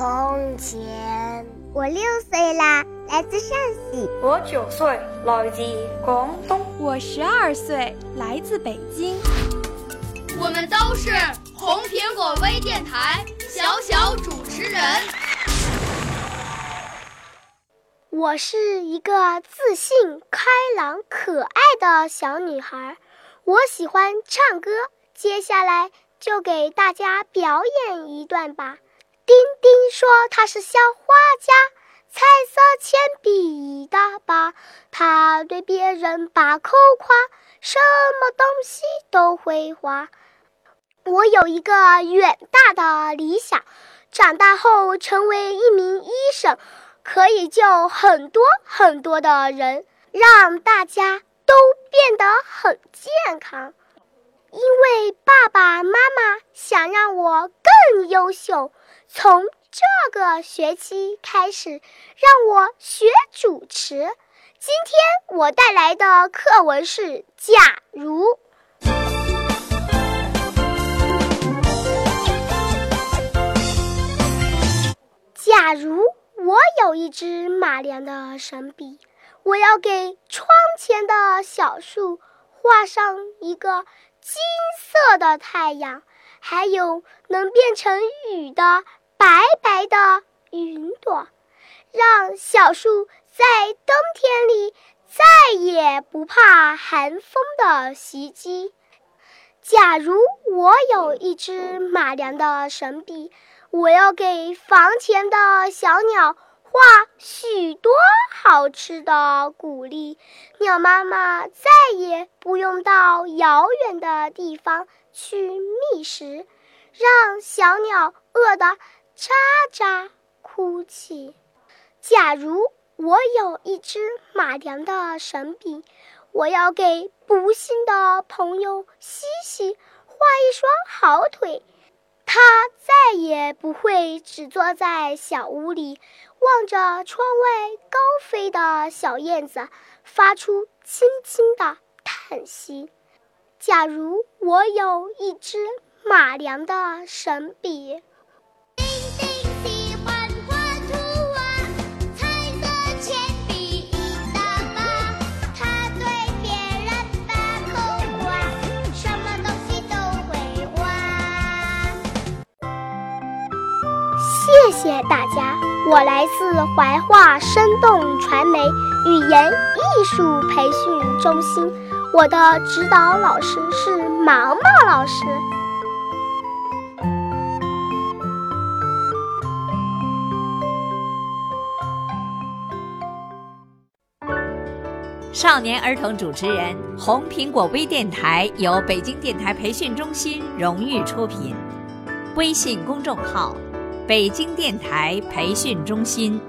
从前。我六岁啦，来自陕西。我九岁，来自广东。我十二岁，来自北京。我们都是红苹果微电台小小主持人。我是一个自信、开朗、可爱的小女孩，我喜欢唱歌。接下来就给大家表演一段吧。丁丁说他是小画家，彩色铅笔一大把，他对别人把口夸，什么东西都会画。我有一个远大的理想，长大后成为一名医生。可以救很多很多的人，让大家都变得很健康。因为爸爸妈妈想让我更优秀，从这个学期开始让我学主持。今天我带来的课文是《假如》。假如。我有一支马良的神笔，我要给窗前的小树画上一个金色的太阳，还有能变成雨的白白的云朵，让小树在冬天里再也不怕寒风的袭击。假如我有一支马良的神笔。我要给房前的小鸟画许多好吃的谷粒，鸟妈妈再也不用到遥远的地方去觅食，让小鸟饿得喳喳哭泣。假如我有一支马良的神笔，我要给不幸的朋友西西画一双好腿。他再也不会只坐在小屋里，望着窗外高飞的小燕子，发出轻轻的叹息。假如我有一支马良的神笔。谢谢大家，我来自怀化生动传媒语言艺术培训中心，我的指导老师是毛毛老师。少年儿童主持人，红苹果微电台由北京电台培训中心荣誉出品，微信公众号。北京电台培训中心。